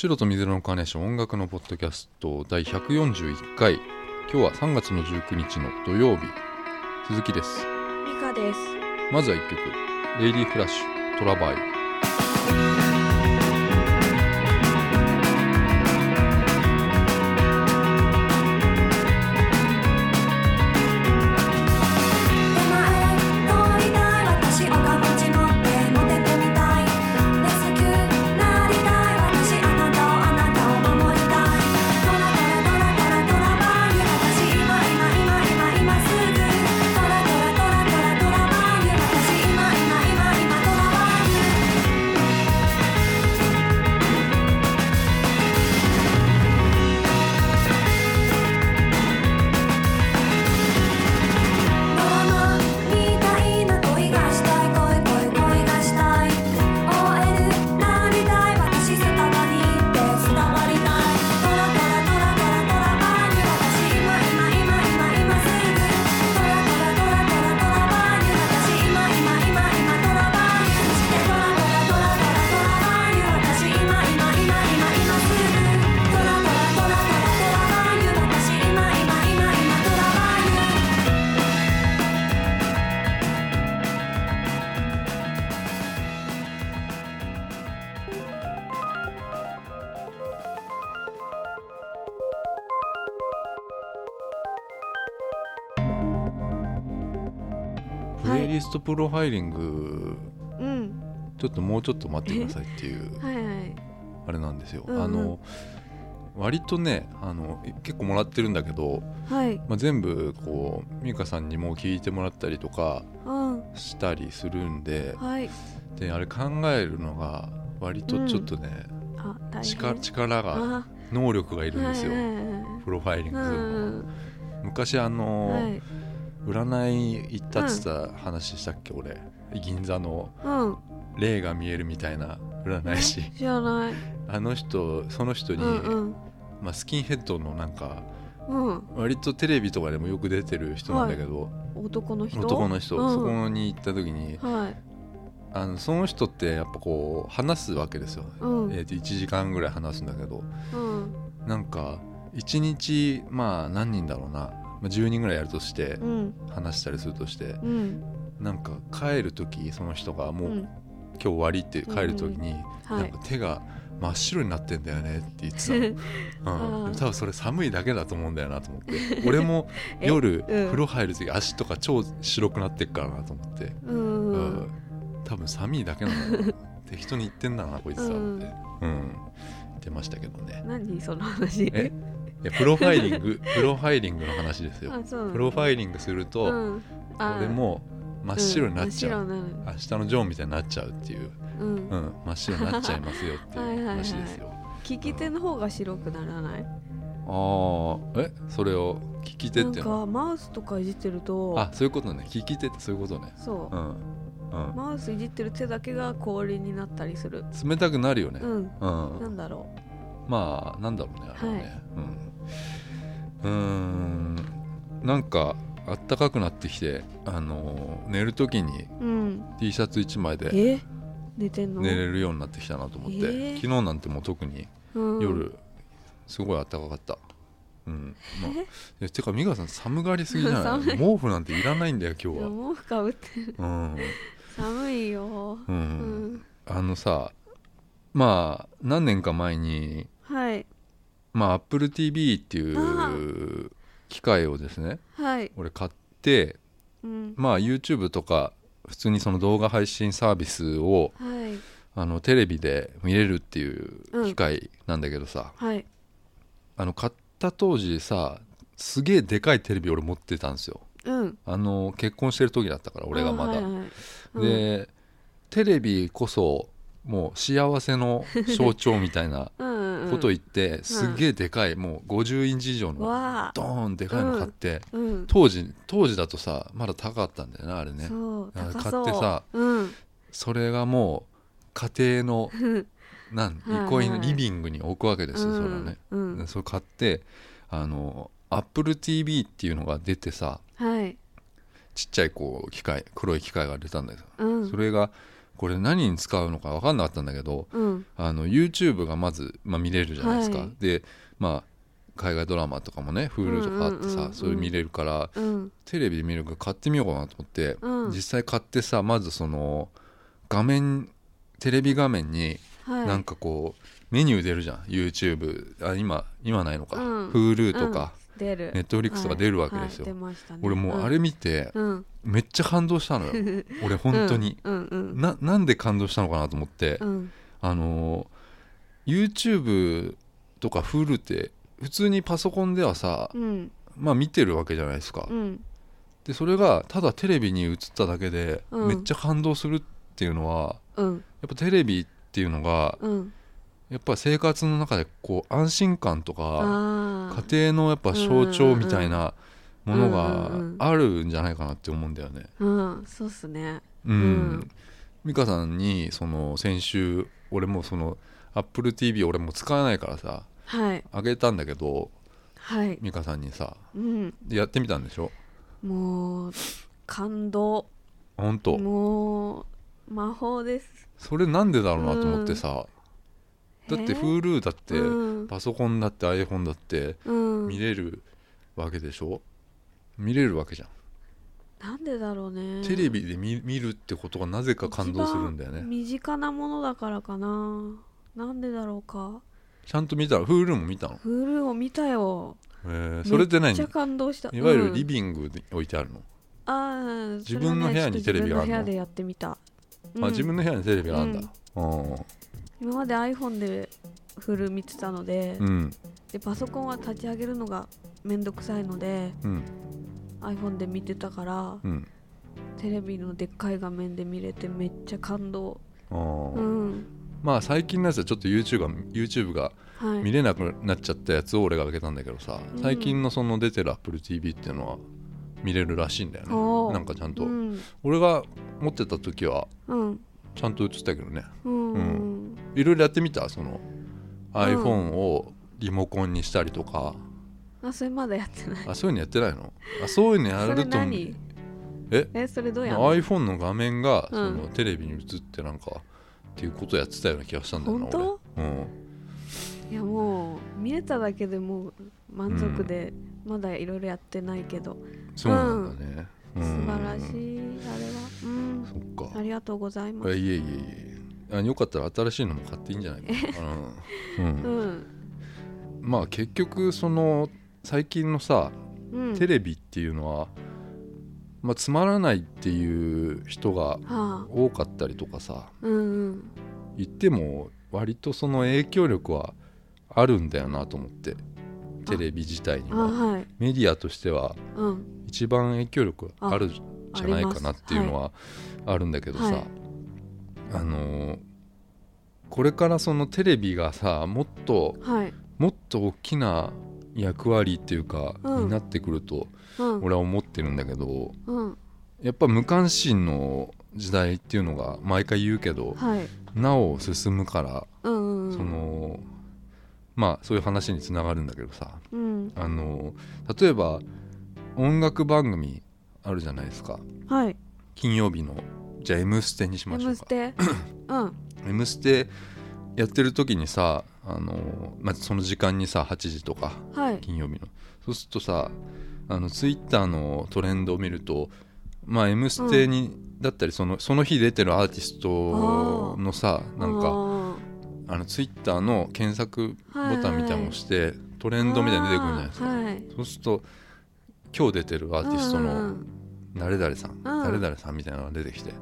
白と水色のカーネーション音楽のポッドキャスト第141回。今日は3月の19日の土曜日。鈴木です。ミカです。まずは1曲「レイディーフラッシュトラバイ」プレイリストプロファイリングうん。ちょっともうちょっと待ってくださいっていうはいはい。あれなんですよ、うんうんあの割とねあの結構もらってるんだけど、はい。まあ、全部こう美香さんにも聞いてもらったりとかうん。したりするんではい。であれ考えるのが割とちょっとね、あ、大変。力力があ、能力がいるんですよ、はいはいはいプロファイリングうするの、ん。昔あの、はい。占い行ったっつった話したっけ、俺銀座のうん。霊が見えるみたいな占い師知らない。あの人その人に、うんうん。まあ、スキンヘッドのなんかうん。割とテレビとかでもよく出てる人なんだけど、男の人？男の人、うんそこに行った時にはい。あのその人ってやっぱこう話すわけですよ、うん。えーと1時間ぐらい話すんだけどうん。なんか1日まあ何人だろうな、まあ、10人ぐらいやるとしてうん。話したりするとしてうん。なんか帰る時その人がもう、うん。今日終わりって帰る時に、はい。なんか。手が真っ白になってんだよねって言ってたの、うん、でも多分それ寒いだけだと思うんだよなと思って。俺もえ？夜、うん。風呂入る時足とか超白くなってっからなと思って、ううん。ん。多分寒いだけなんだな。適当に言ってんだなこいつはって、ううん。ん言ってましたけどね。何その話？え？いやプロファイリング プロファイリングの話ですよ。プロファイリングすると、うん。あ俺も真っ白になっちゃう、うん。明日のジョーみたいになっちゃうっていう、うん。う。ん、真っ白になっちゃいますよっていう はいはいはい。話ですよ。聞き手の方が白くならない？ああえ？それを聞き手なんっていうの？かマウスとかいじってるとあそういうことね。聞き手ってそういうことね。そう。う、ん、うん、マウスいじってる手だけが氷になったりする。冷たくなるよね。うん。うん、なんだろまあなんだろうねあれはね、はい。うん。うーん。なんかあったかくなってきてあのー寝る時に T シャツ1枚でえ？寝れるようになってきたなと思って、え？ー昨日なんてもう特にうん。夜すごいあったかかった。うん。まあええてか美香さん寒がりすぎじゃな い？毛布なんていらないんだよ今いや日は毛布かぶってる。うん、寒いよ。ううんん。あのさまあ何年か前にはい。まあ AppleTV っていう機械をですねはい。俺買ってうん。まあ YouTube とか普通にその動画配信サービスをはい。あのテレビで見れるっていう機械なんだけどさ、はい。あの買った当時さすげえでかいテレビ俺持ってたんですよ。うん。あの結婚してる時だったから俺がまだ、あはいはいうん。でテレビこそもう幸せの象徴みたいな うんうんうんこと言って、すっげえでかいもう50インチ以上のドーンでかいの買って、うん当時当時だとさまだ高かったんだよなあれね。買ってさうん。それがもう家庭の なん憩いのリビングに置くわけですよ、うんそれをね、それ買ってあの AppleTV っていうのが出てさはい。ちっちゃいこう機械黒い機械が出たんだけど、うん。それがこれ何に使うのか分かんなかったんだけどうん。あの YouTube がまず、まあ、見れるじゃないですか、はい。でまあ海外ドラマとかもね Hulu とかあってさ、それ見れるからうん。テレビで見るから買ってみようかなと思って、うん。実際買ってさまずその画面テレビ画面にはい。なんかこうメニュー出るじゃん。YouTube あ今今ないのか、うん。Hulu とか、出る。Netflix とか出るわけですよ、はい。はいね。俺もうあれ見てうん。めっちゃ感動したのよ。俺本当に、うんうんななんで感動したのかなと思って、うん。あのー YouTube とか Hulu って普通にパソコンではさ、うん。まあ見てるわけじゃないですか、うん。でそれがただテレビに映っただけでうん。めっちゃ感動するっていうのは、うん。やっぱテレビっていうのがうんやっぱ生活の中でこう安心感とか家庭のやっぱ象徴みたいなものがうんうんうん。あるんじゃないかなって思うんだよね。うんそうっすね。うん。うん。美香さんにその先週俺もその AppleTV 俺も使わないからさはい。あげたんだけどはい。美香さんにさうん。でやってみたんでしょ？もう感動。本当。もう魔法です。それなんでだろうなと思ってさ、だってえ Hulu だって、うん。パソコンだって iPhone だってうん。見れるわけでしょ？見れるわけじゃん、なんでだろうね。テレビで見見るってことがなぜか感動するんだよね。身近なものだからかな。なんでだろうか。ちゃんと見た？ら Hulu も見たの、フルを見たよ。えーそれって何？めっちゃ感動した。いわゆるリビビングに置いてあるの、あー自分の部屋にテレビがあるの自分の部屋でやってみた、うんあ自分の部屋にテレビがあるんだ今まで iPhone でフル見てたので,、うん。うんでパソコンは立ち上げるのがめんどくさいのでうん。iPhone で見てたからうん。テレビのでっかい画面で見れてめっちゃ感動。うん。まあ最近のやつはちょっと YouTube が YouTube がはい。見れなくなっちゃったやつを俺があげたんだけどさうん。最近のその出てる AppleTV っていうのは見れるらしいんだよね。なんかちゃんと、うん。俺が持ってた時はうん。ちゃんと映ってたけどね。うんいろいろやってみた？その iPhone をリモコンにしたりとか、あそれまだやってない。あそういうのやってないの？あそういうのやると何？え？えそれどうやんの？iPhone の画面がうん。そのテレビに映ってなんかっていうことやってたような気がしたんだよな本当？俺。うん。いやもう見れただけでもう満足で、まだいろいろやってないけど。そうなんだね、うん。素晴らしいあれは。うん。そっか。ありがとうございます。あいえいえいえあよかったら新しいのも買っていいんじゃないかな、うんうん。うん。まあ結局その最近のさうん。テレビっていうのは、まあ、つまらないっていう人がはあ。多かったりとかさうんうん。言っても割とその影響力はあるんだよなと思ってテレビ自体にあははい。メディアとしてはうん。一番影響力あるじゃないかなっていうのははあるんだけどさ、はいあのーこれからそのテレビがさもっとはい。もっと大きな役割っていうか、うん。になってくるとうん。俺は思ってるんだけどうん。やっぱ無関心の時代っていうのが毎回言うけどはい。なお進むから、うんうんうん。そのまあそういう話につながるんだけどさうん。あの例えば音楽番組あるじゃないですか。はい。金曜日のじゃあ「M ステ」にし「ましょうか。ステ」うん「M ステ」やってる時にさあの、まあ、その時間にさ8時とかはい。金曜日の。そうするとさあのツイッターのトレンドを見るとまあ「M ステに」だったりそのその日出てるアーティストのさなんかかあのツイッターの検索ボタンみたいなのを押してトレンドみたいに出てくるじゃないですか、はい。そうすると今日出てるアーティストのうん誰々さん、ん。誰々さんみたいなのが出てきて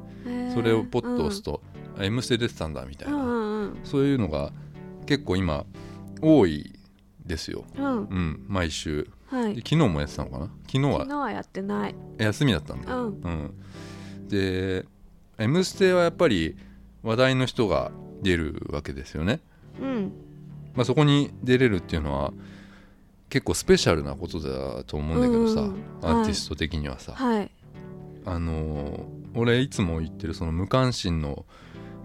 それをポッと押すと「あ M ステ出てたんだ」みたいな、そういうのが結構今多いですよ、うん。毎週。はい。で昨日もやってたのかな？昨日昨は日はやってない。休みだったんだ、うん。うん、で「M ステ」はやっぱり話題の人が出るわけですよね、うん。まあ、そこに出れるっていうのは結構スペシャルなことだと思うんだけどさ、アーティスト的にはさ、はい。あのー俺いつも言ってるその無関心の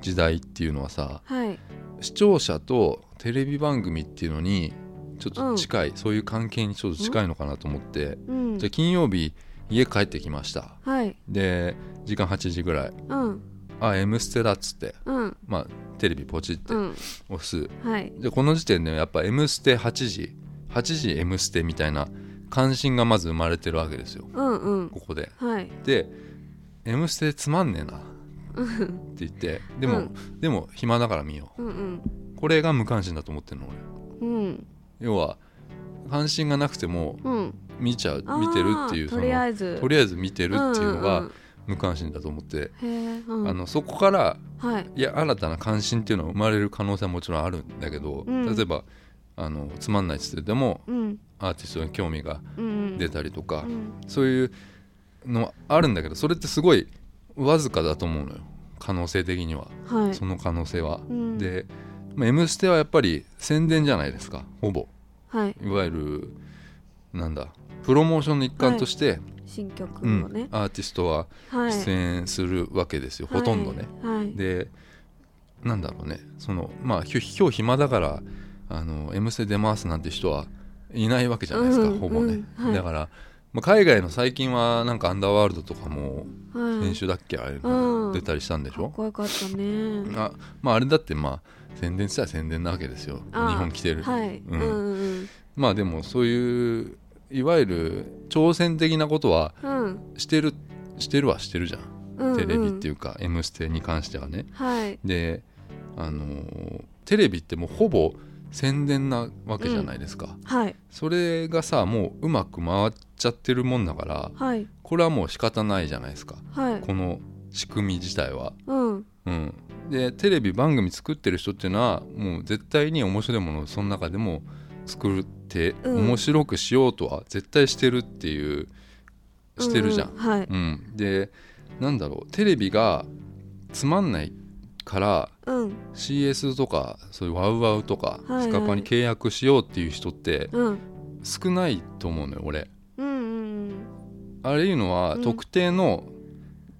時代っていうのはさはい。視聴者とテレビ番組っていうのにちょっと近い、そういう関係にちょっと近いのかなと思って、うん。じゃあ金曜日家帰ってきました。はい。で時間8時ぐらい。うん。あ「M ステ」だっつって、うん。まあ、テレビポチってうん。押す、はい。でこの時点でやっぱ「M ステ」8時8時「M ステ」みたいな関心がまず生まれてるわけですよ。うんうん。ここで。はい。で「M ステ」つまんねえな。って言ってでも、うん。でも暇だから見よう。んうん。うこれが無関心だと思ってるの俺。うん。要は関心がなくてもうん。見ちゃうあー見てるっていうとりあそえず。のとりあえず見てるっていうのがんんん。無関心だと思って、あのそこからはい。いや新たな関心っていうのは生まれる可能性はもちろんあるんだけど、うん。例えばあのつまんないっつってでもうん。アーティストに興味が出たりとか、うん。そういうのあるんだけどそれってすごいわずかだと思うのよ。可能性的には、はい。その可能性は。うん。で「まあ M ステ」はやっぱり宣伝じゃないですか。ほぼ。はい。いわゆるなんだプロモーションの一環として、新曲うんをねアーティストははい。出演するわけですよ、ほとんどね。はい。でなんだろうね。そのまあひ今日暇だからあの「M ステ」出ますなんて人はいないわけじゃないですか、うん。ほぼね、うん。はい。だから、まあ、海外の最近はなんかアンダーワールドとかもはい。編集だっけ、あれ、うん。出たりしたんでしょ？かっこよかったね。あまああれだってまあ宣伝したら宣伝なわけですよ。日あ本来てる、はい。うん。うんうんまあでもそういういわゆる挑戦的なことはうん。してるしてるはしてるじゃん、うんテレビっていうか「M ステ」に関してはね。はい。であのーテレビってもうほぼ宣伝なわけじゃないですか、はい。それがさもううまく回っちゃってるもんだからはい。これはもう仕方ないじゃないですか。はい。この仕組み自体は。うん。うん、でテレビ番組作ってる人っていうのはもう絶対に面白いものをその中でも作ってうん。面白くしようとは絶対してるっていうしてるじゃん。ううはい。うん。でなんだろう。テレビがつまんないからうん。CS とかそういうワウワウとかはいはい。スカパに契約しようっていう人ってうん。少ないと思うのよ俺。あれいうのはうん特定の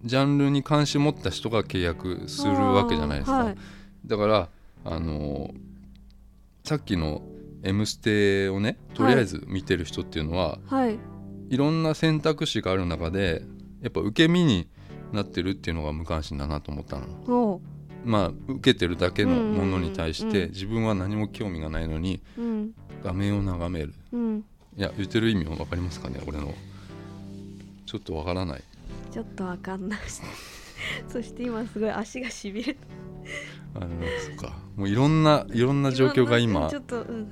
ジャンルに関心持った人が契約するわけじゃないですか。はい。だからあのさっきの「M ステ」をねとりあえず見てる人っていうのは、はい。い、ろんな選択肢がある中でやっぱ受け身になってるっていうのが無関心だなと思ったの。まあ受けてるだけのものに対して自分は何も興味がないのにうん。画面を眺める。うん。いや言ってる意味は分かりますかね俺のちょっと分からない。ちょっとわかんない。そして今すごい足がしびれあのそうか。もういろんないろんな状況が今ちょっとうん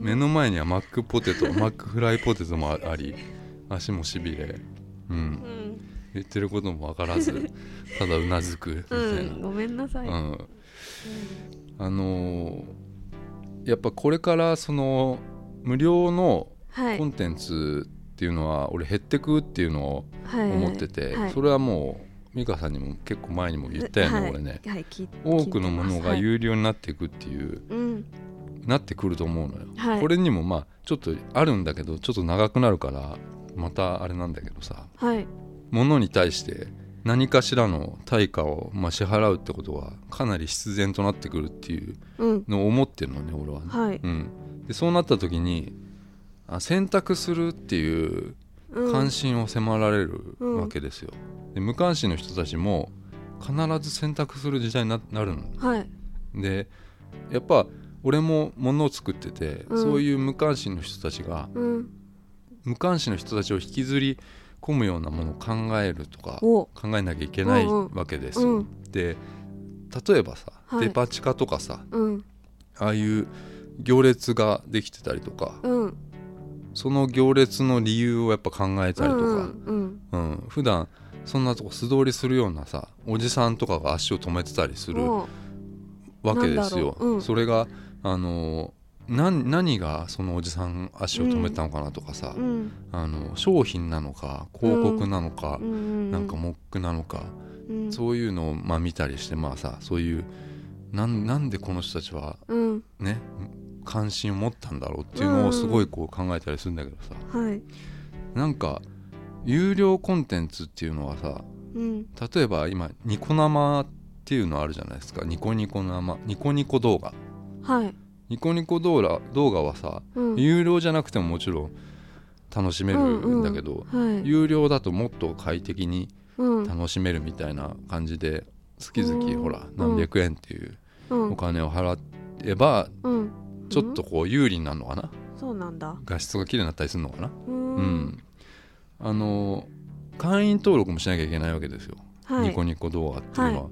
目の前にはマックポテトマックフライポテトもああり足もしびれ、うん、うん。言ってることも分からず ただうなずくみたいな、うんごめんなさい、うん。あのーやっぱこれからその無料のはい。コンテンツっていうのは俺減ってくっていうのをはい。思ってて、はい。それはもう美香さんにも結構前にも言ったよね、はい。俺ね。はい多くのものが有料になっていくっていう、はいうん。なってくると思うのよ、はい。これにもまあちょっとあるんだけどちょっと長くなるからまたあれなんだけどさ。はい。物に対して何かしらの対価をまあ支払うってことはかなり必然となってくるっていううん。のを思ってるのね俺はね、はい。うん、でそうなった時にあ選択するっていううん。関心を迫られるわけですよ、で無関心の人たちも必ず選択する時代にななるの。はい。でやっぱ俺も物を作ってて、うん。そういう無関心の人たちがうん。無関心の人たちを引きずり込むようなものを考えるとかお。考えなきゃいけないわけですよ。うん。で例えばさ、はい。デパ地下とかさうん。ああいう行列ができてたりとかうんその行列の理由をやっぱ考えたりとか、うんうん。普段そんなとこ素通りするようなさおじさんとかが足を止めてたりするおわけですよ。う。うん。それがあの何何がそのおじさん足を止めたのかなとかさ、うん。あの商品なのか広告なのかう、ん。なんかモックなのか、うん。そういうのをまあ見たりしてまあさそういうなんなんでこの人たちはうん。ね関心を持ったんだろうっていうのをすごいこう考えたりするんだけどさ、はい。なんか有料コンテンツっていうのはさうん。例えば今ニコ生っていうのあるじゃないですか。ニコニコ生。ニコニコ動画。はい。ニコニコ動画動画はさうん。有料じゃなくてももちろん楽しめるんだけど、はい。有料だともっと快適にうん。楽しめるみたいな感じで月々ほら何百円っていううん。お金を払えばうんちょっとこう有利になるのかな？そうなんだ。画質が綺麗になったりするのかな？ううん。んあの会員登録もしなきゃいけないわけですよ、はい。ニコニコ動画っていうのは、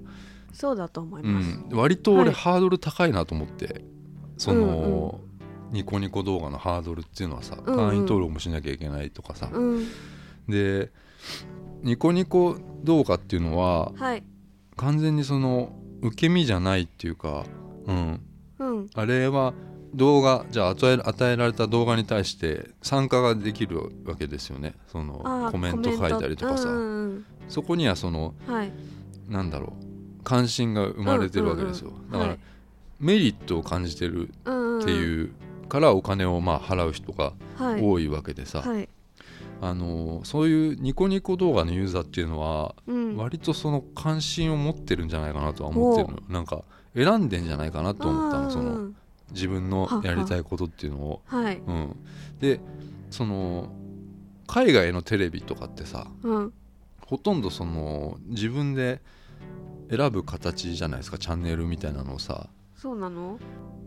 そうだと思いうます。ん、割と俺はい。ハードル高いなと思ってその、ニコニコ動画のハードルっていうのはさ、うんうん。会員登録もしなきゃいけないとかさ、うん。でニコニコ動画っていうのははい。完全にその受け身じゃないっていうか、うん、うん。あれは動画じゃあ与え与えられた動画に対して参加ができるわけですよね。そのコメント書いたりとかさ、うんうんそこにはそのうんはい。なんだろう。関心が生まれてるわけですよ、うんうんうん。だから、はい。メリットを感じてるっていうからお金をまあ払う人がはい多いわけでさ、はい。あのそういうニコニコ動画のユーザーっていうのはうん。割とその関心を持ってるんじゃないかなとは思ってるの。よなんか選んでんじゃないかなと思ったのその。うん自分のやりたいことっていうのを。はい。うん、でその海外のテレビとかってさうん。ほとんどその自分で選ぶ形じゃないですかチャンネルみたいなのをさ。そうなの？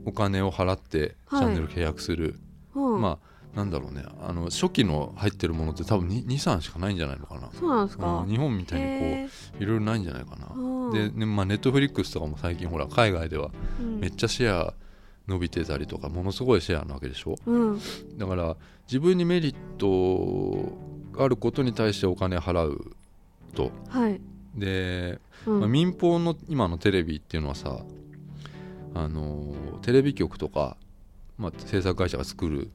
お金を払ってチはい。ャンネル契約する、うん。まあなんだろうね。あの初期の入ってるものって多分23しかないんじゃないのかな、そうなんですか？うん。日本みたいにこへういろいろないんじゃないかな、うん。で、ねまあ、ネットフリックスとかも最近ほら海外ではめっちゃシェア伸びてたりとかものすごいシェアなわけでしょ？うん。だから自分にメリットがあることに対してお金払うと。はい。で、うん。まあ民放の今のテレビっていうのはさあのテレビ局とか、まあ、制作会社が作る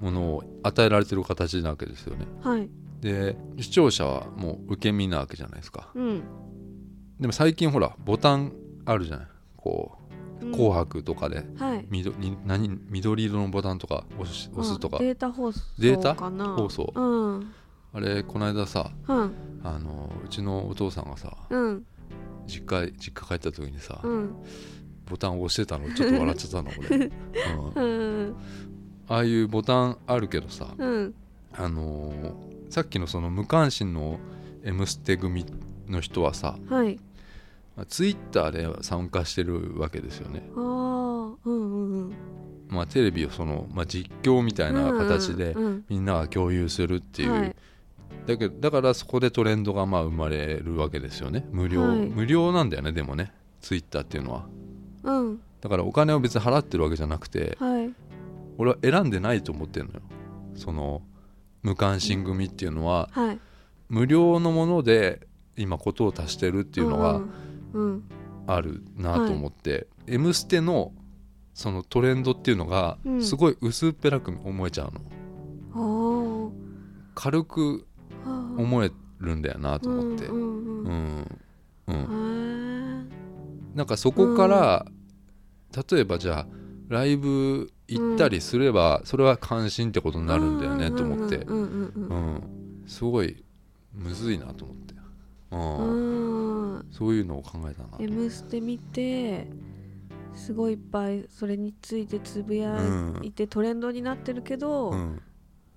ものを与えられてる形なわけですよね。はい。で視聴者はもう受け身なわけじゃないですか。うん。でも最近ほらボタンあるじゃない？こううん紅白とかではい。緑に何緑色のボタンとか押し押すとか。あデータ放送データ？放送。うん。あれこの間さうん。あのうちのお父さんがさうん。実家実家帰った時にさ、うん。ボタンを押してたのちょっと笑っちゃったの俺、うん。うん。ああいうボタンあるけどさ、うん。あのーさっきのその無関心の「M ステ」組の人はさはいツイッターで参加してるわけですよね、ああうんうんうん。まあ、テレビをその、まあ、実況みたいな形でうんうんみんなが共有するっていう、はい。だけどだからそこでトレンドがまあ生まれるわけですよね。無料、はい。無料なんだよねでもね。ツイッターっていうのは。うん。だからお金を別に払ってるわけじゃなくてはい。俺は選んでないと思ってるのよ。その無関心組っていうのははい。無料のもので今ことを足してるっていうのがうんうんあるなと思って「M ステ」のそのトレンドっていうのがうん。すごい薄っぺらく思えちゃうの。あ軽く思えるんだよなと思って。うんうんううん。なんかそこから例えばじゃあライブ行ったりすればそれは関心ってことになるんだよねと思って。うんうんうんううんん。すごいむずいなと思ってううん。んそういうのを考えたな「M ステ」見てすごいいっぱいそれについてつぶやいてトレンドになってるけど、うん。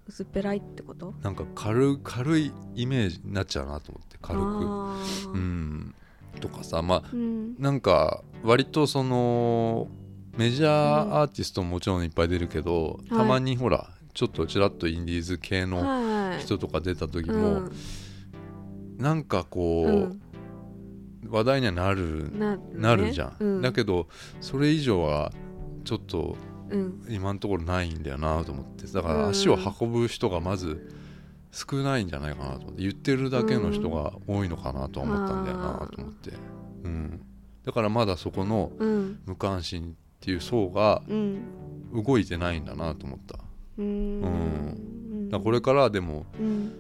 薄っぺらいってこと？なんか軽軽いイメージになっちゃうなと思って軽く。うん。とかさまあうん。なんか割とそのメジャーアーティストももちろんいっぱい出るけど、はい。たまにほらちょっとちらっとインディーズ系のはい。人とか出た時うも、んなんかこう、うん。話題にはなるななるじゃん、うん、だけどそれ以上はちょっとうん。今のところないんだよなと思って。だから足を運ぶ人がまず少ないんじゃないかなと思って。言ってるだけの人が多いのかなとは思ったんだよなと思って、うん、だからまだそこのうん。無関心っていう層がうん。動いてないんだなと思った。うん。うん。らこれからでもうん。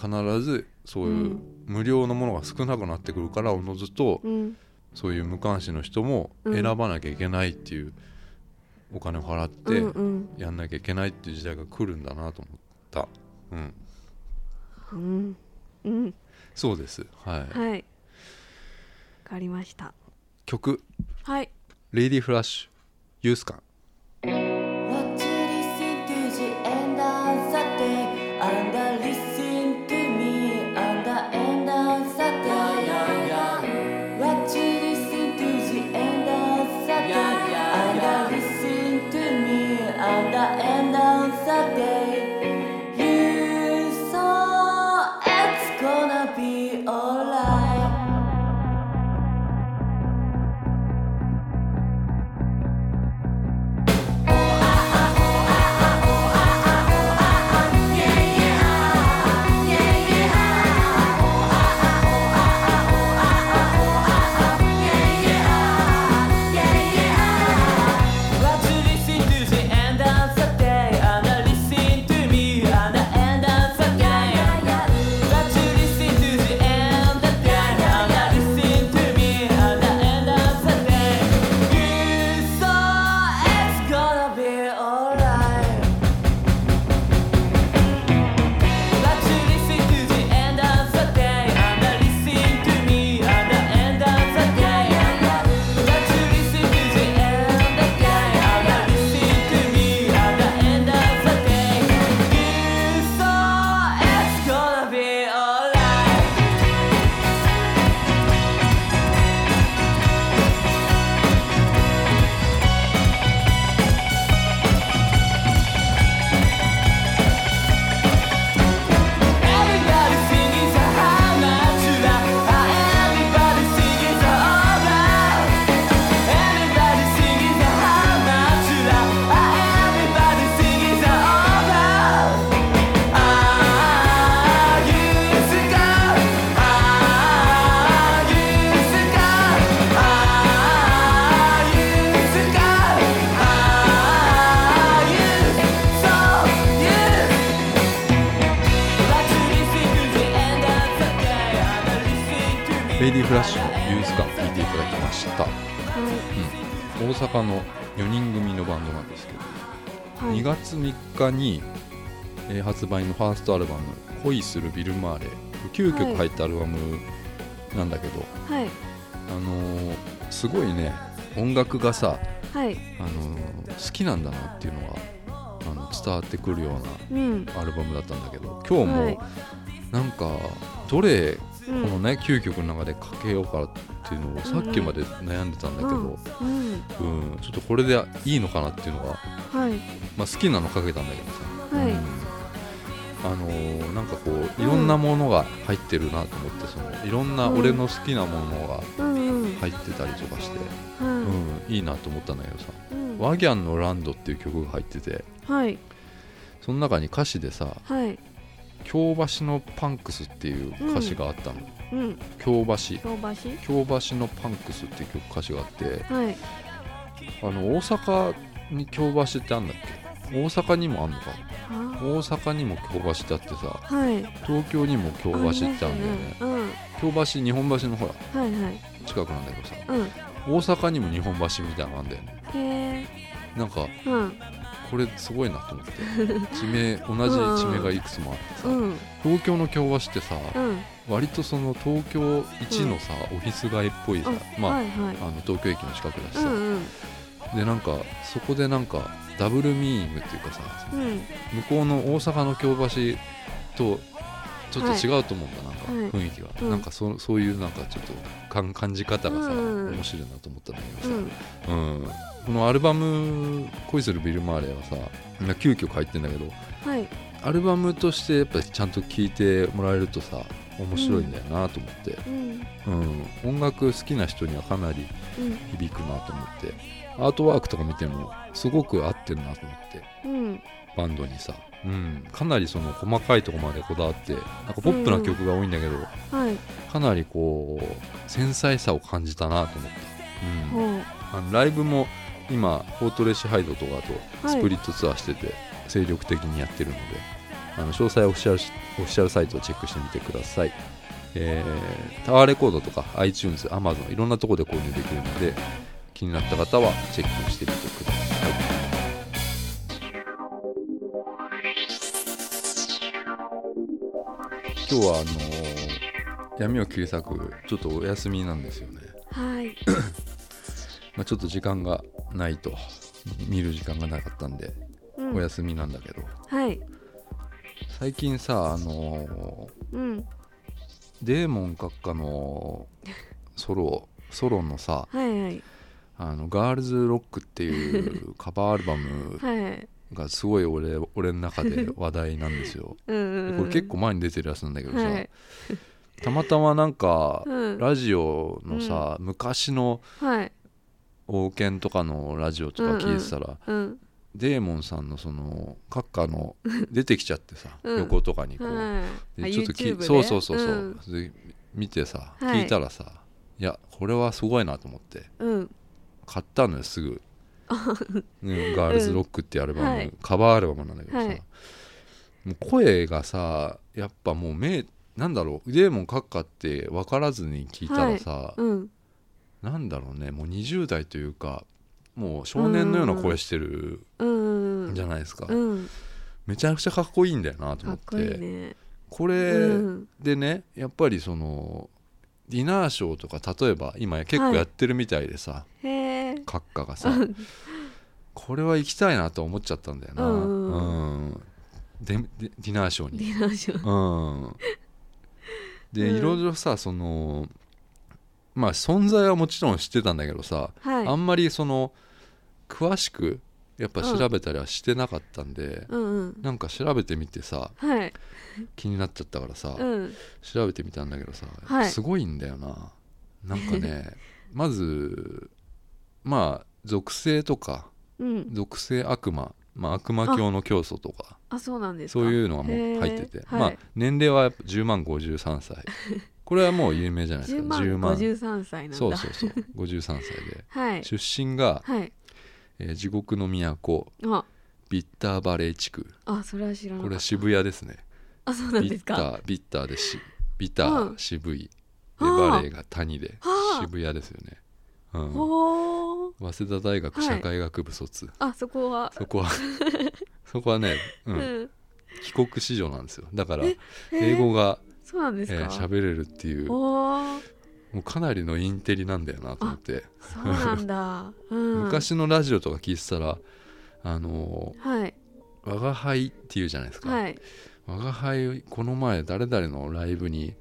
必ずそういううん無料のものが少なくなってくるからおのずとうん。そういう無関心の人も選ばなきゃいけないっていうお金を払ってうんうん。やんなきゃいけないっていう時代が来るんだなと思った、うん、うん。うん。そうです。はい。はい。わかりました。曲。はい「レイディーフラッシュ。ユースカ日に、えー発売のファーストアルバム「恋するビル・マーレ」9曲入ったアルバムなんだけど、はい。あのーすごいね音楽がさ、はい。あのー好きなんだなっていうのがあの伝わってくるよううん。なアルバムだったんだけど今日も、はい。なんかどれうこのんね9曲の中でかけようかっていうのをさっきまで悩んでたんだけど、うん。うん。ちょっとこれでいいのかなっていうのが、はい。まあ、好きなのかけたんだけどさ、はい。うん。あのーなんかこういろんなものが入ってるなと思ってそのいろんな俺の好きなものが入ってたりとかして、はうん、いいなと思ったんだけどさ。いうん「ワギャンのランド」っていう曲が入ってて。はい。その中に歌詞でさはい「京橋のパンクス」っていう歌詞があったの、うん。京橋。京橋？のパンクスっていう曲歌詞があって。はい。あの大阪に京橋ってあんだっけ？大阪にもあんのか。あ大阪にも京橋ってあってさはい。東京にも京橋ってあるんだよね。うん。京橋日本橋のほらはいはい。近くなんだけどさうん。大阪にも日本橋みたいなのあんだよね。なんかうんこれすごいなと思って。地名同じ地名がいくつもあってさ。うん。東京の京橋ってさうん。割とその東京一のさオフィス街っぽいさまあはいはい。あの東京駅の近くだしさ。うんうん。でなんかそこでなんかダブルミーニングっていうかさうん。向こうの大阪の京橋とちょっと違うと思うんだ、はい。なんか雰囲気が、うん。なんかそそういうなんかちょっと感感じ方がさ、うん面白いなと思ったんだけうどさ、ん。うんこのアルバム「恋するビル・マーレ」はさ9曲入ってんだけどはい。アルバムとしてやっぱりちゃんと聴いてもらえるとさ面白いんだよなと思って、うん。うん。音楽好きな人にはかなりうん。響くなと思って。アートワークとか見てもすごく合ってるなと思って。うん。バンドにさ、うん、かなりその細かいところまでこだわってなんかポップな曲が多いんだけど、はい。かなりこう繊細さを感じたなと思った、うん、あのライブも今フォートレスハイドとかとはい。スプリットツアーしてて精力的にやってるので、あの詳細はオフィシャルしオフィシャルサイトをチェックしてみてください、えータワーレコードとか iTunes、Amazon いろんなところで購入できるので気になった方はチェックしてみてください。今日はあのー闇を切り裂くちょっとお休みなんですよね、はい まあ、ちょっと時間がないと。見る時間がなかったんでうん。お休みなんだけど、はい。最近さあのうん。ーデーモン閣下のソロソロのさはいはい。あのガールズロックっていう カバーアルバムはいがすごい俺俺の中で話題なんですよ。うんうんうん。これ結構前に出てるやつなんだけどさ、はい。たまたまなんかうん。ラジオのさ、昔のはい王権とかのラジオとか聞いてたら、うんデーモンさんのその閣下の出てきちゃってさ、うん。横とかにこう、はちょっときそうそうそうそう、うん。で見てさはい。聞いたらさ、い、やこれはすごいなと思って。うん。買ったのよすぐ、ねガールズロックっていうアルバム、はい。カバーアルバムなんだけどさ、はい。もう声がさやっぱもう目なんだろう。デーモン閣下って分からずに聞いたらさ、うんなんだろうねもう20代というかもう少年のような声してるうん。じゃないですか、うんめちゃくちゃかっこいいんだよなと思って。ね。これうん。でねやっぱりそのディナーショーとか例えば今結構やってるみたいでさ、閣下がさ これは行きたいなと思っちゃったんだよな、うん。うん。ででディナーショーに。うん。で、うん。いろいろさそのまあ存在はもちろん知ってたんだけどさ、はい。あんまりその詳しくやっぱ調べたりはしてなかったんで、うんうん。なんか調べてみてさはい。気になっちゃったからさ、うん。調べてみたんだけどさ、はい。すごいんだよな。なんかね まずまあ属性とかうん。属性悪魔、まあ、悪魔教の教祖とかあそうなんですか。そういうのがもう入ってて、まあ年齢はやっぱ10万53歳これはもう有名じゃないです10か万53歳なんだ。そうそうそう。53歳で。はい。出身が、はい。えー地獄の都あ。ビッターバレー地区。あそれは知らなかった。これは渋谷ですね。あそうなんビッタですかービッターでしビター、うん。渋い。バレエが谷ではあ。渋谷ですよね、うん、早稲田大学社会学部卒、あそこは。そこは。そこはね、う、うん。ん帰国子女なんですよ。だからえ英語がそうなんですか？えー喋、れるっていう。もうかなりのインテリなんだよなと思って、そうなんだ、うん、昔のラジオとか聞いてたらあのはい。ー我が輩っていうじゃないですか、はい。我が輩この前誰々のライブに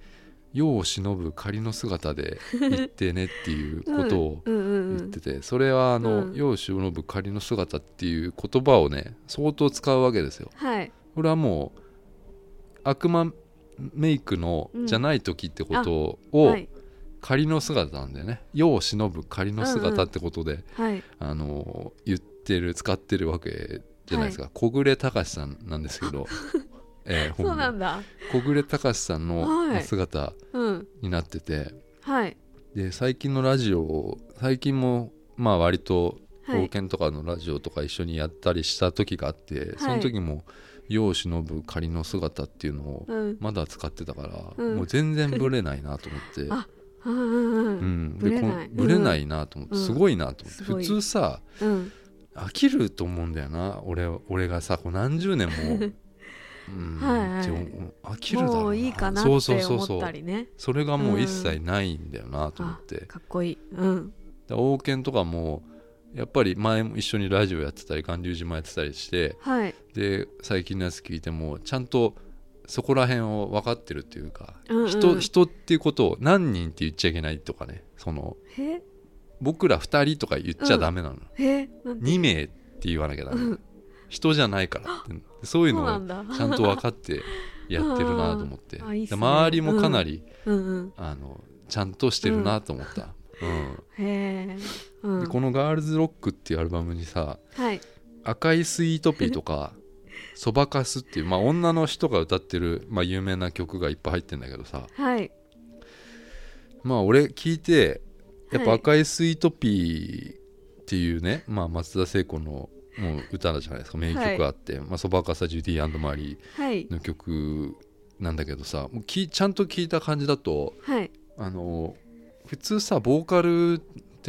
世を忍ぶ仮の姿で行ってねっていう ことを言っててそれはあの、うん。世を忍ぶ仮の姿っていう言葉をね相当使うわけですよ。はい。これはもう悪魔メイクのうん。じゃない時ってことをはい。仮の姿なんだよね。世を忍ぶ仮の姿ってことで、言ってる使ってるわけじゃないですか、小暮隆さんなんですけど、えーそうなんだ。小暮隆さんのはい。姿うん。になってて、はい。で最近のラジオを最近もまあ割とはい。冒険とかのラジオとか一緒にやったりした時があって、その時も世を忍ぶ仮の姿っていうのをうん。まだ使ってたから、うん。もう全然ブレないなと思って。あうんでこんブレないなと思って、うん。すごいなと思って、普通さうん。飽きると思うんだよな。俺俺がさこう何十年も、うん飽きるだろうな。もういいかなっそうそうて思っそう。そうたりね。それがもう一切ないんだよなと思あって、かっこいい。うん。で王権とかもやっぱり前も一緒にラジオやってたり巌流島やってたりしてはい。で最近のやつ聞いてもちゃんとそこら辺を分かってるっていうか、うんうん。人人っていうことを何人って言っちゃいけないとかねそのへ？僕ら2人とか言っちゃダメなの、へ？なんて？2名って言わなきゃダメ、うん。人じゃないからって。そういうのをちゃんと分かってやってるなと思って、あいいね。で周りもかなり、うん。うんあのちゃんとしてるなと思った、うん。へえうん。でこの「ガールズロック」っていうアルバムにさはい「赤いスイートピー」とか「そばかす」っていう、まあ、女の人が歌ってる、まあ、有名な曲がいっぱい入ってんだけどさ。はい。まあ俺聞いてやっぱはい。赤いスイートピーっていうね、まあ、松田聖子のもう歌じゃないですか名曲あって「まあ、そばかさジュディマリはい。ー」の曲なんだけどさもうきちゃんと聞いた感じだとはい。あの普通さボーカル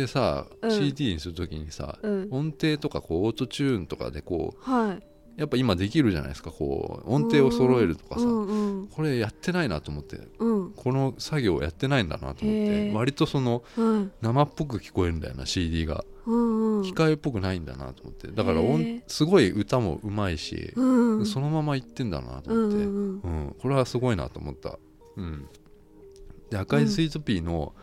ってさ、うん。CD にするときにさ、うん。音程とかこうオートチューンとかでこはい。うやっぱ今できるじゃないですかこう音程を揃えるとかさ、うんうんこれやってないなと思ってうん。この作業やってないんだなと思って割とそのうん生っぽく聞こえるんだよな CD が。うんうん。機械っぽくないんだなと思って。だからへ音ーすごい歌もうまいし、うん。うんそのままいってんだなと思って、うんうん。うんこれはすごいなと思った、うん、で赤いスイートピーの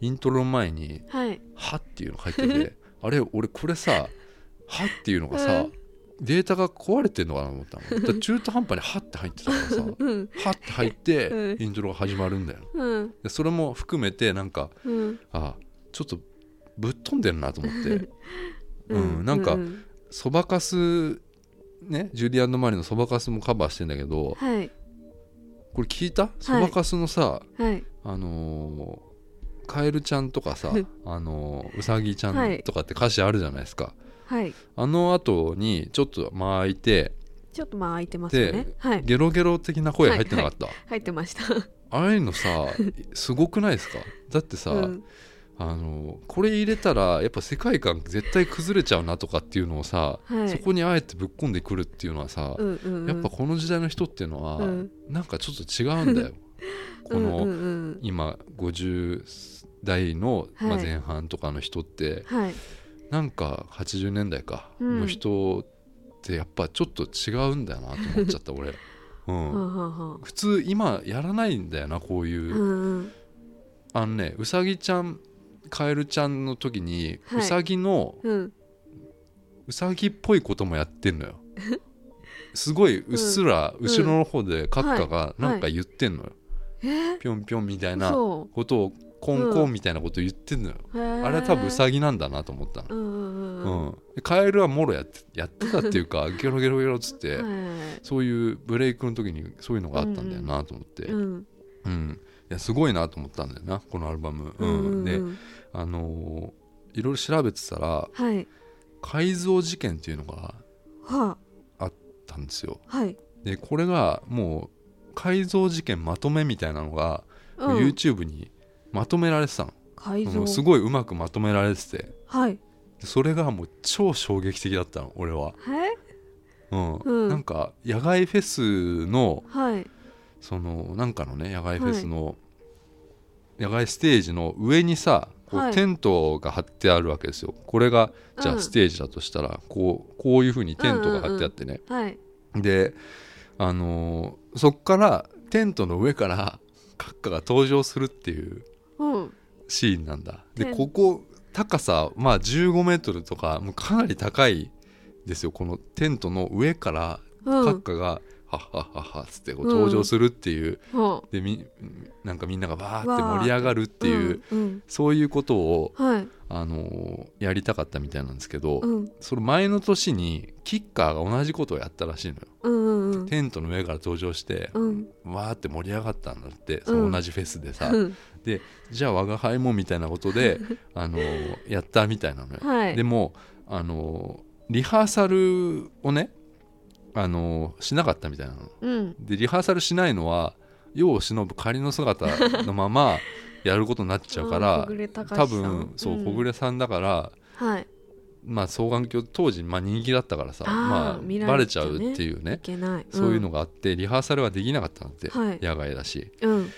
イントロ前にはい「は」っていうのが入ってて あれ俺これさ「は」っていうのがさ、うん。データが壊れてんのかなと思ったの。中途半端に「は」って入ってたからさ「うん。は」って入って、うん。イントロが始まるんだよ。うん。でそれも含めてなんかうん。あちょっとぶっ飛んでるなと思って。うん。なんかうん。そばかすねジュリアンド・マリのそばかすもカバーしてんだけどはい。これ聞いた？そばかすのさ、はい。あのーカエルちゃんとかさ、あのーうさぎちゃはいんとかって歌詞あるじゃないですか、はい。あの後にちょっと間空いてちょっとまあ空いてますよね。ではい。ゲロゲロ的な声入ってなかった、入ってました。ああいうのさ すごくないですか？だってさ、うん。あのこれ入れたらやっぱ世界観絶対崩れちゃうなとかっていうのをさ、はい。そこにあえてぶっ込んでくるっていうのはさ、うんうん。うんやっぱこの時代の人っていうのは、うん。なんかちょっと違うんだよ。この、うん今50代の、まあ、はい。前半とかの人って、はい。なんか80年代か。うん。の人ってやっぱちょっと違うんだよなと思っちゃった俺、うん、普通今やらないんだよなこういう、あうんうん。あのねうさぎちゃんカエルちゃんの時に、はい。うさぎのうん。うさぎっぽいこともやってんのよ。すごいうっすら後ろの方でカッカがなんか言ってんのよ、え？ーぴょんぴょんみたいなそことをコンコンみたいなこと言ってんのよ、うああれは多分うさぎなんだなと思ったの、うんうんカエルはもろやってやってたっていうか ゲロゲロゲロっつって、はいそういうブレイクの時にそういうのがあったんだよなと思って、うんうんいやすごいなと思ったんだよなこのアルバム、ううんであのーいろいろ調べてたらはい。改造事件っていうのがはあ。ったんですよ。あはい。でこれがもう改造事件まとめみたいなのが、うん。YouTube にまとめられてたの。改造。うんすごいうまくまとめられてて。はい。それがもう超衝撃的だったの俺は、はいうん。うん。なんか野外フェスのはい。そのなんかのね野外フェスの、野外ステージの上にさこう、はい。テントが張ってあるわけですよ。これがじゃうん。あステージだとしたら、こうこういう風にテントが張ってあってね、はい。であのーそっからテントの上から閣下が登場するっていううんシーンなんだ。でテンここ高さまあ15メートルとかもうかなり高いですよ。このテントの上からうん。閣下が「はっはっはっは」っつってこう登場するっていう、はでみなんかみんながバーって盛り上がるっていう、うん。うん。そういうことを、はい。あのーやりたかったみたいなんですけど、うん。その前の年にキッカーが同じことをやったらしいのよ、うんうんうん。テントの上から登場して、うん。わーって盛り上がったんだってその同じフェスでさ、うんでじゃあ我が輩もみたいなことで、あのーやったみたいなのよ、はい。でも、あのーリハーサルをね、あのーしなかったみたいなの。うん。でリハーサルしないのは世を忍ぶ仮の姿のまま やることになっちゃうから多分そううん。小暮さんだから、はい。まあ双眼鏡当時、まあ、人気だったからさま見あ、られちゃうね。バレちゃうっていうね。いけない。そういうのががあって、リハーサルはできなかったんだって、はい。野外だし。うん。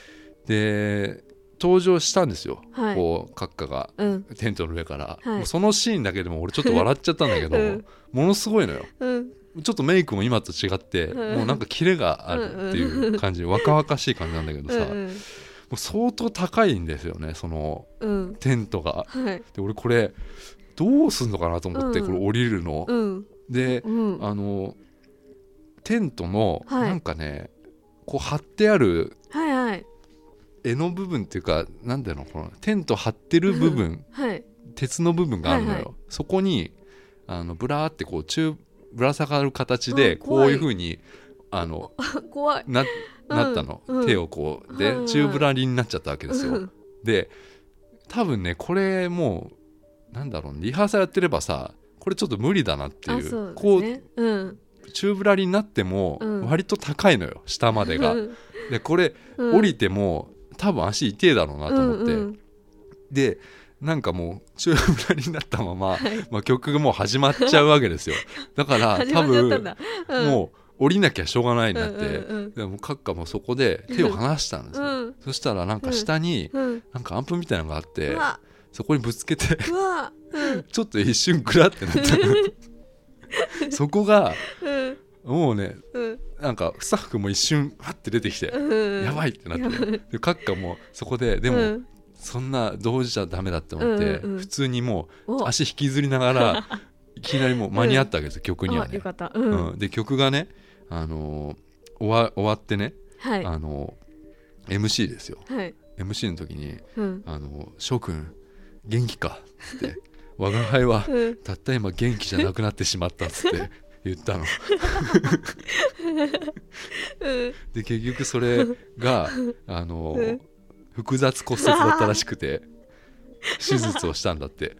で登場したんですよ、はい。こう閣下が。うん。テントの上から、はい。もうそのシーンだけでも俺ちょっと笑っちゃったんだけど、うん。ものすごいのよ。うん。ちょっとメイクも今と違って、うん。もうなんかキレがあるっていう感じ、若々しい感じなんだけどさ、もうん。う相当高いんですよねそのうん。テントが。はい。で俺これどうすんのかなと思って、うん。これ降りるの。うん。でうん。あのテントのはい。なんかね、こう貼ってある絵の部分っていうかなんだろうこのテント張ってる部分 はい。鉄の部分があるのよ、はいはい。そこにあのブラーってこう中ぶら下がる形でこういういう風にあの 怖い。ななったの、うん。手をこうではいはい宙ぶらりんになっちゃったわけですよ、うん。で多分ねこれもうなんだろうリハーサルやってればさこれちょっと無理だなっていうあそうですこねうん。う宙ぶらりんになってもうん。割と高いのよ下までが。うん。でこれうん。降りても多分足痛えだろうなと思って、うんうん。でなんかもう宙ぶらになったまま、はい。まあ、曲がもう始まっちゃうわけですよ。だから始多分うん。もう降りなきゃしょうがないになって、うんうんでも閣下もそこで手を離したんですよ、うん。そしたらなんか下にうん。なんかアンプみたいなのがあって、そこにぶつけて ちょっと一瞬グラってなったの。そこがうんもうねうん。なんかスタッフも一瞬ハッて出てきて、うん。やばいってなってで閣下もそこででも、うん。そんな同時じゃダメだって思って、うんうんうん。普通にもうお。足引きずりながら いきなりもう間に合ったわけですよ、曲には。ねあよかった。うん。うん。で曲がね、あのー終わ終わってね、はい。あのー MC ですよ。はい。MC の時にうん「あの翔くん元気か?」って「我が輩はうん。たった今元気じゃなくなってしまった」っつって言ったの。うん。で結局それがあのーうん。複雑骨折だったらしくて手術をしたんだって。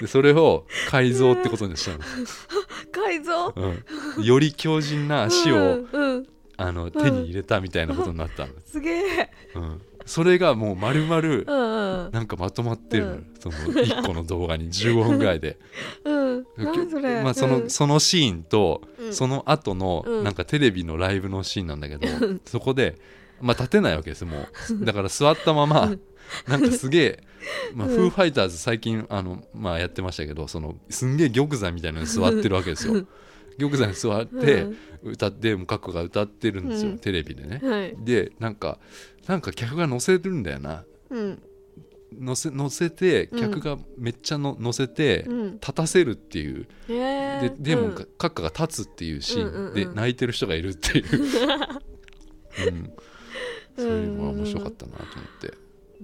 でそれを改造ってことにしたの、改造？うん、より強靭な足を、うん。うん。あの手に入れたみたいなことになったの、すげえ。うん、それがもう丸々うんうん。なんかまとまってるうん。その1個の動画に15分ぐらいで。うん。何それ。まあ、そのうん。そのシーンと、うん。その後のうん。なんかテレビのライブのシーンなんだけど、うん。そこで、まあ、立てないわけですもう。だから座ったままなんかすげえ、まあ、うん。フーファイターズ最近あの、まあ、やってましたけどそのすんげえ玉座みたいなのに座ってるわけですよ。玉座に座って歌ってもうカッコが歌ってるんですよ、うん。テレビでね。うんはい。でなんかなんか客が乗せるんだよな。うん。乗せ乗せてうん。客がめっちゃの乗せてうん。立たせるっていう、へえででも、ッカが立つっていうシうんうんうん。ーンで泣いてる人がいるっていう、うん、そういうのが面白かったなと思って、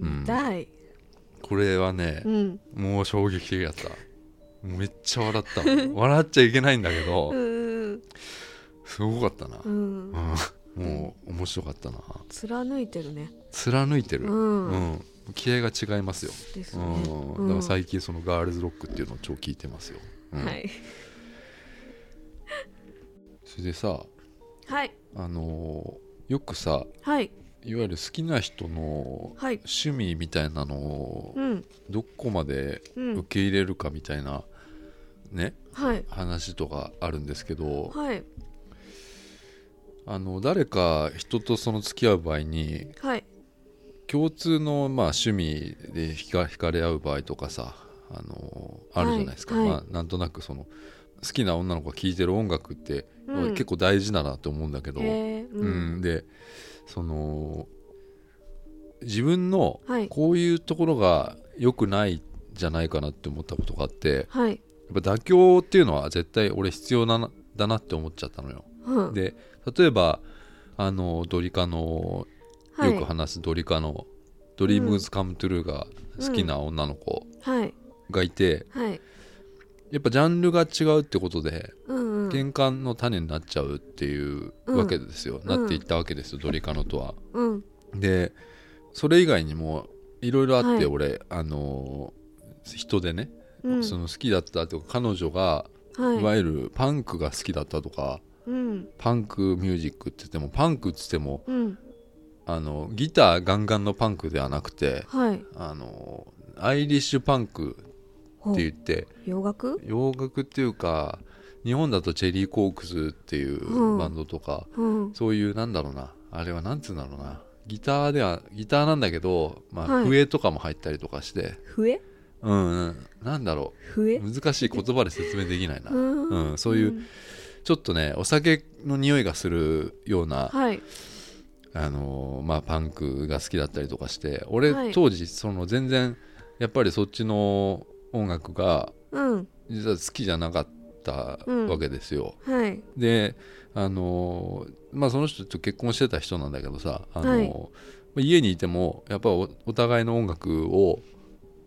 うん。これはねう、ん。もう衝撃的だった。めっちゃ笑った笑っちゃいけないんだけど、うんすごかったな、ううん。んもう面白かったな。貫いてるね。貫いてる、ううん。ん気合が違いますよ、ですね。うん。だから最近そのガールズロックっていうのを超聞いてますよ、うん。はい。それでさはい。あのーよくさはい。いわゆる好きな人のはい。趣味みたいなのをうん。どこまでうん。受け入れるかみたいなねはい。話とかあるんですけどはいあの誰か人とその付き合う場合にはい。共通のまあ趣味で惹か惹かれ合う場合とかさあのあるじゃないですか、はいまあ、なんとなくその好きな女の子が聴いてる音楽って、うん。結構大事だなと思うんだけど、へーううん。ん、でその自分のはい。こういうところが良くないんじゃないかなって思ったことがあってはい。やっぱ妥協っていうのは絶対俺必要だなだなって思っちゃったのよ。うん。で例えばあのドリカのはい。よく話すドリカの「ドリームズカムトゥルーが好きな女の子はい。がいて、はい。やっぱジャンルが違うってことでうんうん。喧嘩の種になっちゃうっていうわけですよ、うん。なっていったわけですよドリカノとは。うん。でそれ以外にもいろいろあって、はい。俺あの人でね、うん。その好きだったとか彼女が、はい。い、わゆるパンクが好きだったとかうん。パンクミュージックって言ってもパンクって言ってもうん。あのギターガンガンのパンクではなくてはい。あのアイリッシュパンクって言って洋楽？洋楽っていうか日本だとチェリーコークスっていううん。バンドとか、うん。そういうなんだろうな。あれはなんつうんだろうな。ギターではギターなんだけど、まあはい。笛とかも入ったりとかして、笛？うんうん、なんだろ笛？う難しい言葉で説明できないな、うん。うん。そういうちょっとねお酒の匂いがするような、はい。あのーまあ、パンクが好きだったりとかして俺、はい。当時その全然やっぱりそっちの音楽がうん。実は好きじゃなかったうんわけですよ、はい。であのーまあその人と結婚してた人なんだけどさ、あの家にいてもやっぱおお互いの音楽を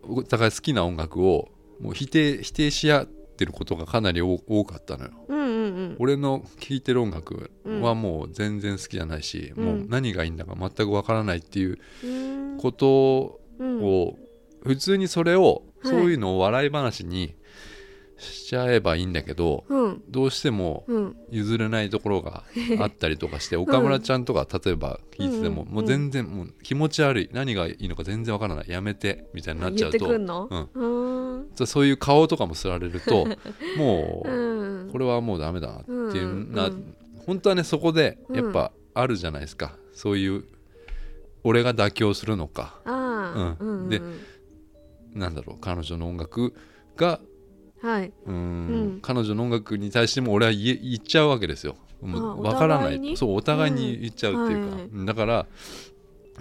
お互い好きな音楽をもう否定否定し合ってることがかなり多多かったのよ。うんうんうん俺の聴いてる音楽はもう全然好きじゃないし、うん。もう何がいいんだか全くわからないっていううん。ことうんを普通にそれを、はいそういうのを笑い話にしちゃえばいいんだけど、うん。どうしてもうん。譲れないところがあったりとかして 岡村ちゃんとか例えば聞いてても、うん。もう全然もう気持ち悪い何がいいのか全然わからないやめてみたいになっちゃうと。うんうん。そういう顔とかもすられると もう、うんこれはもうダメだなっていうな、うん本当はねそこでやっぱあるじゃないですか、そういう俺が妥協するのか。うん。うんでなんだろう彼女の音楽がはい、うーん。うん。彼女の音楽に対しても俺は言え言っちゃうわけですよ。もあう分からない。そうお互いに言っちゃうっていうか、うんだから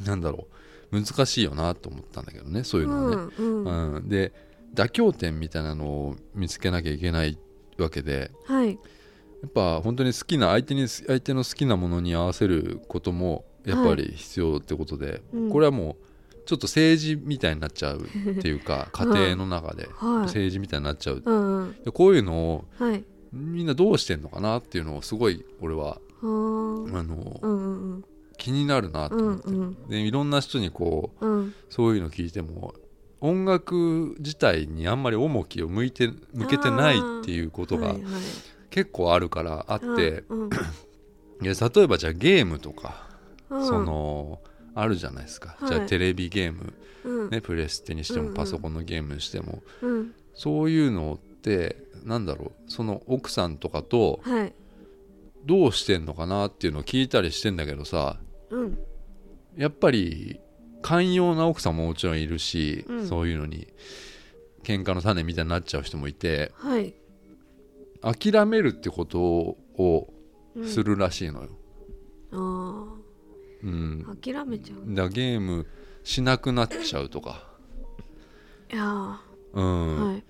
なんだろう。難しいよなと思ったんだけどねそういうのはね。うん。で妥協点みたいなのを見つけなきゃいけないわけで。はい。やっぱ本当に好きな相手に相手の好きなものに合わせることもやっぱり必要ってことで、うん。これはもうちょっと政治みたいになっちゃうっていうか 家庭の中で。はい。政治みたいになっちゃう。うんうん。でこういうのをはい。みんなどうしてんのかなっていうのをすごい俺はあのうんうん気になるなとうん思って、うん。でいろんな人にこううん。そういうの聞いても音楽自体にあんまり重きを向いて向けてないっていうことがはいはい。結構あるからあって、うんうん。いや例えばじゃあゲームとか、うん。そのあるじゃないですか、はい。じゃあテレビゲーム、うん。ね、プレステにしてうんうん。もパソコンのゲームにしても、うん。そういうのってなんだろうその奥さんとかとはい。どうしてんのかなっていうのを聞いたりしてんだけどさうん。やっぱり寛容な奥さんももちろんいるし、うん。そういうのに喧嘩の種みたいになっちゃう人もいてはい。諦めるってことをうんするらしいのよ、あうん。あ諦めちゃう。だゲームしなくなっちゃうとか、いやうん。ーはい。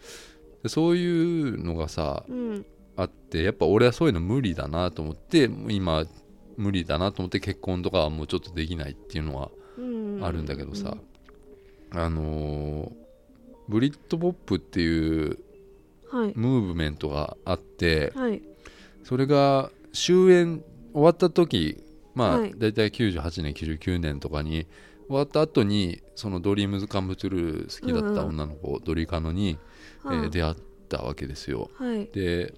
でそういうのがさうん。あってやっぱ俺はそういうの無理だなと思って今無理だなと思って結婚とかはもうちょっとできないっていうのはうんあるんだけどさ、あのーブリッドポップっていうはい。ムーブメントがあってはい。それが終演終わった時まあはい。大体98年99年とかに終わった後にそのドリームズカムトゥルー好きだった女の子、ドリカノに、えーはい出会ったわけですよ。はい。で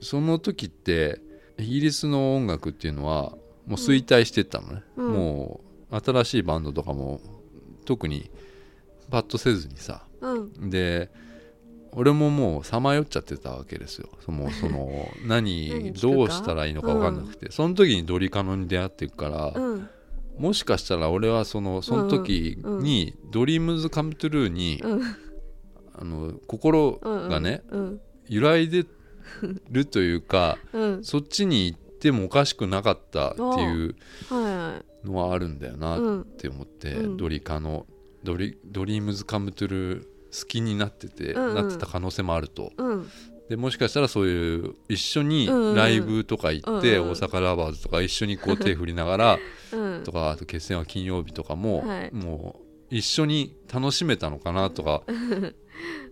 その時ってイギリスの音楽っていうのはもう衰退してったのね、うん。もう新しいバンドとかも特にパッとせずにさうん。で俺ももうさまよっちゃってたわけですよ。そのその 何どうしたらいいのか分かんなくて、その時にドリカノに出会っていくから、うん。もしかしたら俺はそのその時に「ドリームズカムトゥルーにうん。あの心うんがねうん。揺らいでるというかうん。そっちに行ってもおかしくなかったっていうはのはあるんだよなって思って、うん。ドリカムのドリドリームズカムトゥルー好きになってて、うんうん。なってた可能性もあると。うん。でもしかしたらそういう一緒にライブとか行って、うんうん。大阪ラバーズとか一緒にこう手振りながら うん。とかあと決戦は金曜日とかも、はい。もう一緒に楽しめたのかなとか、うん。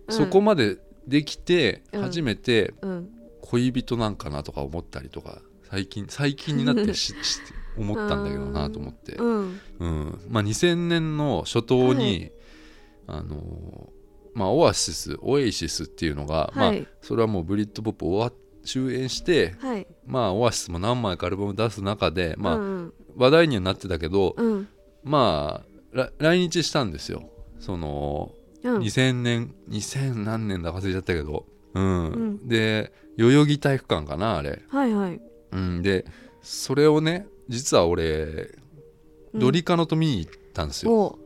そこまでできてうん。初めてうん。恋人なんかなとか思ったりとか最近最近になって 思ったんだけどなと思って、うん。うん。まあ、2000年の初頭に、あのーまあ、オアシスオエイシスっていうのが、まあはいそれはもうブリッドポップ終わ終演して、はい。まあ、オアシスも何枚かアルバム出す中で、まあうん話題にはなってたけど、うん。まあら来日したんですよ。その、うん。2000年2000何年だか忘れちゃったけど、うん。うん。で代々木体育館かなあれ、はいはいうん、でそれをね実は俺ドリカノと見に行ったんですよ、お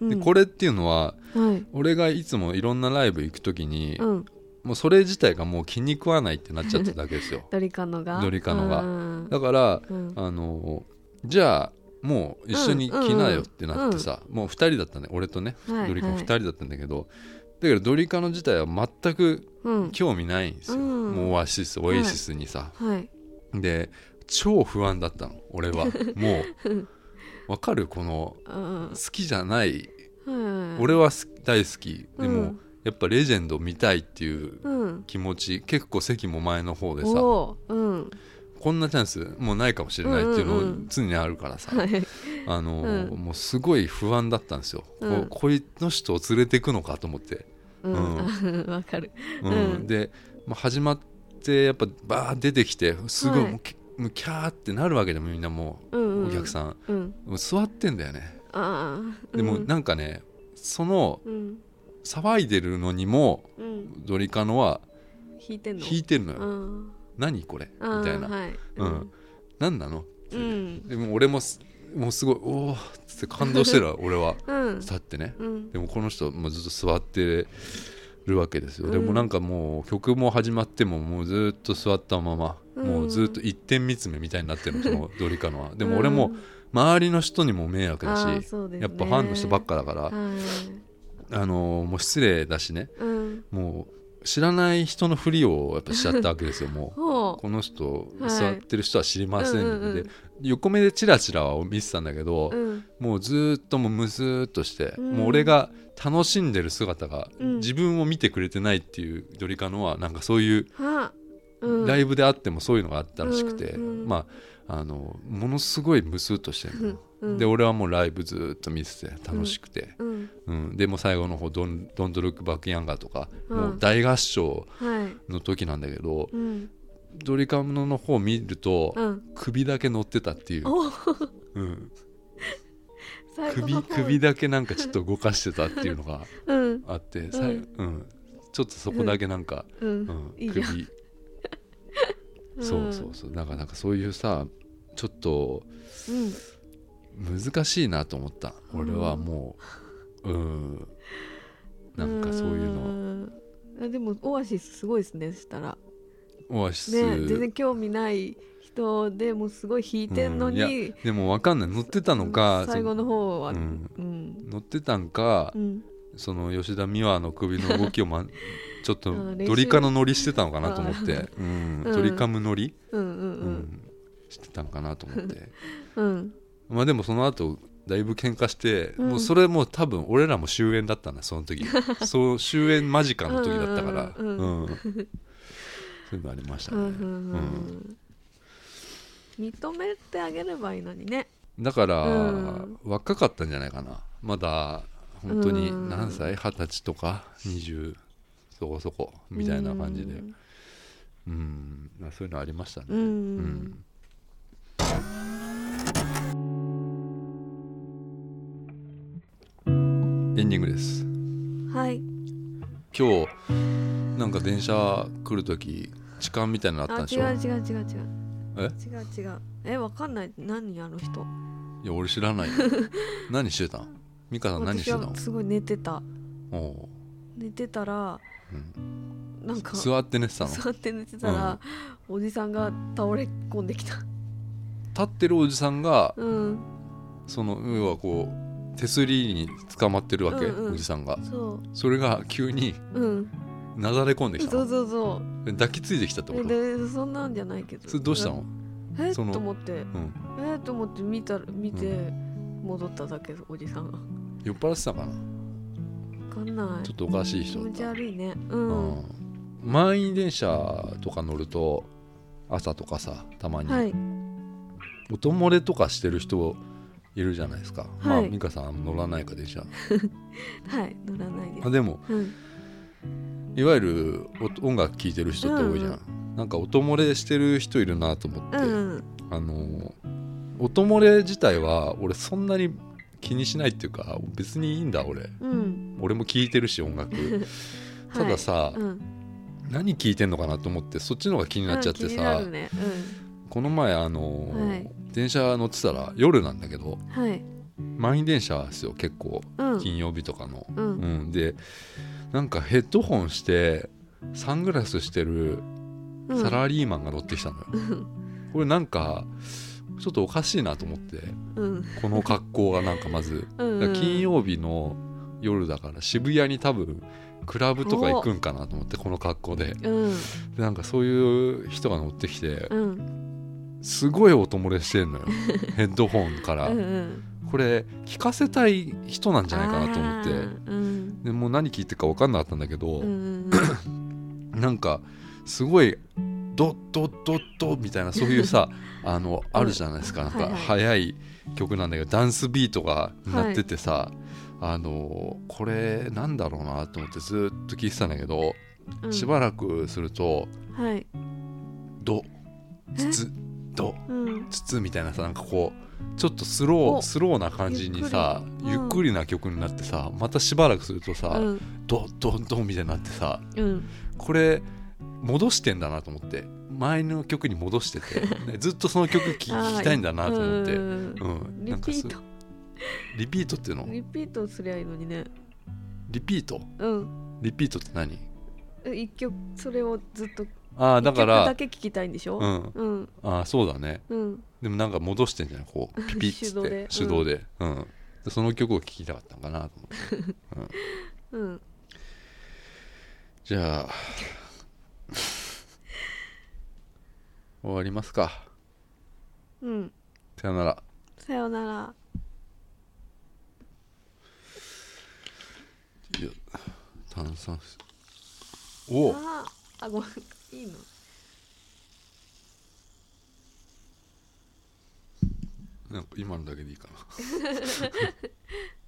う。ん。でこれっていうのははい。俺がいつもいろんなライブ行く時に、うん。もうそれ自体がもう気に食わないってなっちゃってただけですよ。ドリカノが。ドリカノが。うん。だからうん。あのじゃあもう一緒に来なよってなってさ、もう2人だったね俺とね、はいドリカノ2はい人だったんだけど、だけどドリカノ自体は全くうん。興味ないんですよ、うん。もうオアシスオエシスにさ、はいで超不安だったの俺は。もうわかる？このうん。好きじゃない。はい俺は大好き。でも、うん。やっぱレジェンド見たいっていううん。気持ち結構席も前の方でさ。うん。こんなチャンスもうないかもしれないっていうのうんうんうん。常にあるからさ、はい。あのーうん。もうすごい不安だったんですよ、うん。ここの人を連れてくのかと思って、うん。うん。わかる。うん。うん。で、まあ、始まってやっぱバー出てきてすごいはい。もうきもうキャーってなるわけでもみんなもうんううん。お客さん、うん。もう座ってんだよね。でもうん。なんかねそのうん。騒いでるのにもうん。ドリカノは弾いてんの？弾いてるのよ、うん。何これ？みたいな、はい。うん。何なの？う。ん。でも俺もすもうすごいおおって感動してるわ 俺は。うん。立ってね。うん。でもこの人もうずっと座ってるわけですよ、うん。でもなんかもう曲も始まってももうずっと座ったまま、うん。もうずっと一点見つめみたいになってるのそのドリカノは。でも俺も周りの人にも迷惑だし、ね。やっぱファンの人ばっかだから、はい。あのーもう失礼だしね。うん。もう知らない人のふりをやっぱしちゃったわけですよもう。ほこの人、はい。座ってる人は知りません、うんうんうん。で横目でチラチラは見てたんだけど、ううん。もうずーっともうムズーっとして、うん。もう俺が楽しんでる姿がうん。自分を見てくれてないっていうドリカノはなんかそういうライブであってもそういうのがあったらしくて、まああのものすごいムスーっとしてる で俺はもうライブずーっと見てて楽しくて、うん。うん。でも最後の方ドン「ドントルックバックヤンガー」とか、うん。もう大合唱はいの時なんだけど、うん。ドリカノの方見ると、うん。首だけ乗ってたっていう、おうん、首首だけなんかちょっと動かしてたっていうのがうん。あって、うん。ちょっとそこだけなんか、うん。首。そうそうそう。なんかなんかそういうさちょっとうん難しいなと思った。俺はもううん。なんかそういうののあでもオアシスすごいですねそしたら。オアシス、ね全然興味ない人でもすごい弾いてんのうん。いやにでも分かんない。乗ってたのか最後の方は。ううん。ん乗ってたんか、うん。その吉田美和の首の動きを、ま、ちょっとドリカの乗りしてたのかなと思って、うん、うん。ドリカム乗り、うん。ううん。ん。してたんかなと思って。うんうんまあでもその後だいぶ喧嘩して、うん。もうそれもう多分俺らも終演だったんだその時。そう終演間近の時だったから。うんうんうん。そういうのありましたね、認めてあげればいいのにね。だから、うん。若かったんじゃないかな。まだ本当にうん。何歳？二十歳とか？20そこそこ？みたいな感じで。うん。そういうのありましたね、うん、エンディングです。はい。今日なんか電車来る時痴漢みたいになったんでし違う違う違う違う。え？違う違う。えわかんない。何あの人？いや俺知らない。よ 何してたん？美香さん何して私たのはすごい寝てた。おお寝てたらう、なんかん、座って寝てたの？座って寝てたら、おじさんが倒れ込んできた。立ってるおじさんがうん。その要はこう手すりに捕まってるわけ、うんうん。おじさんが。そそれが急にううん。なだれ込んできたそうのそう。そ抱きついてきたってうこと？でそんなんじゃないけど。それどうしたの？え？そのと思って。うん。え？と思って見たら見て戻っただけおじさんが。酔っ払ってたかな？わかんない。ちょっとおかしい気持ち悪いね。ううん。ん満員電車とか乗ると朝とかさたまに、はい。音漏れとかしてる人いるじゃないですか、まあはい美香さん乗らないかでじゃ はい乗らないです。あでもうん。いわゆるお音楽聴いてる人って多いじゃん、なんか音漏れしてる人いるなと思って、うんあの音漏れ自体は俺そんなに気にしないっていうか別にいいんだ俺。うん。俺も聴いてるし音楽。たださ、はいうん。何聴いてんのかなと思ってそっちの方が気になっちゃってさ、なるねこの前あの、はい。電車乗ってたら夜なんだけどうんはい。満員電車ですよ結構。うん。金曜日とかの、うん。うん、でなんかヘッドホンしてサングラスしてるうん。サラリーマンが乗ってきたのよ、これなんかちょっとおかしいなと思って。うん。この格好がなんかまず。うん。だから金曜日の夜だから渋谷に多分クラブとか行くんかなと思ってこの格好で。うん。でなんかそういう人が乗ってきてうんすごい音漏れしてんのよ。ヘッドホンから。うんうん。これ聞かせたい人なんじゃないかなと思って。うん。でもう何聞いてるか分かんなかったんだけど、うん なんかすごいドッドッドッドみたいなそういうさ あのあるじゃないですか。なんかはいはい。速い曲なんだけどダンスビートが鳴っててさ、あのこれなんだろうなと思ってずっと聞いてたんだけど、うん。しばらくするとはい。ドツツドうん。ツツみたいなさなんかこうちょっとスローおスローな感じにさゆっくり。な曲になってさまたしばらくするとさ、うん。ドドドみたいになってさうん。これ戻してんだなと思って前の曲に戻してて、ねずっとその曲聴きたいんだなと思って、うんうん、なんかすリピート。リピートっていうの？リピートすりゃいいのにね。リピート？うん。リピートって何？え一曲それをずっとああだからだけ聞きたいんでしょ？うん。うん。ああそうだね。うん。でもなんか戻してんじゃない？こうピピッつって 手動で。手動で。うん。でその曲を聴きたかったのかなと思って。うん。じゃあ終わりますか。うん。さよなら。さよなら。いや炭酸水。おお！あごめんいいの？なんか今のだけでいいかな